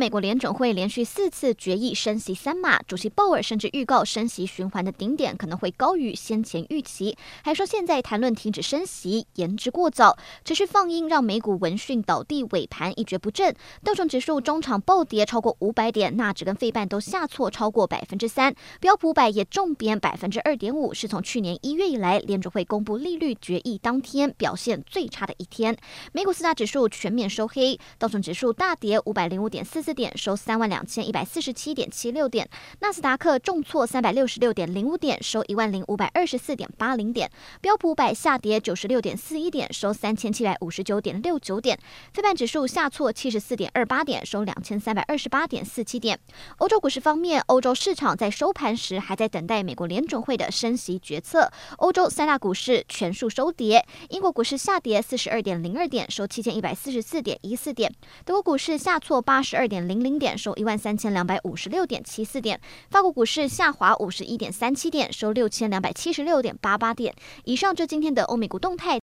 美国联准会连续四次决议升息三码，主席鲍尔甚至预告升息循环的顶点可能会高于先前预期，还说现在谈论停止升息言之过早。持续放鹰让美股闻讯倒地，尾盘一蹶不振。道琼指数中场暴跌超过五百点，纳指跟费半都下挫超过百分之三，标普百也重贬百分之二点五，是从去年一月以来联准会公布利率决议当天表现最差的一天。美股四大指数全面收黑，道琼指数大跌五百零五点四四。点收三万两千一百四十七点七六点，纳斯达克重挫三百六十六点零五点，收一万零五百二十四点八零点，标普五百下跌九十六点四一点，收三千七百五十九点六九点，非半指数下挫七十四点二八点，收两千三百二十八点四七点。欧洲股市方面，欧洲市场在收盘时还在等待美国联准会的升息决策，欧洲三大股市全数收跌，英国股市下跌四十二点零二点，收七千一百四十四点一四点，德国股市下挫八十二点零零点收一万三千两百五十六点七四点，法国股市下滑五十一点三七点，收六千两百七十六点八八点。以上就今天的欧美股动态。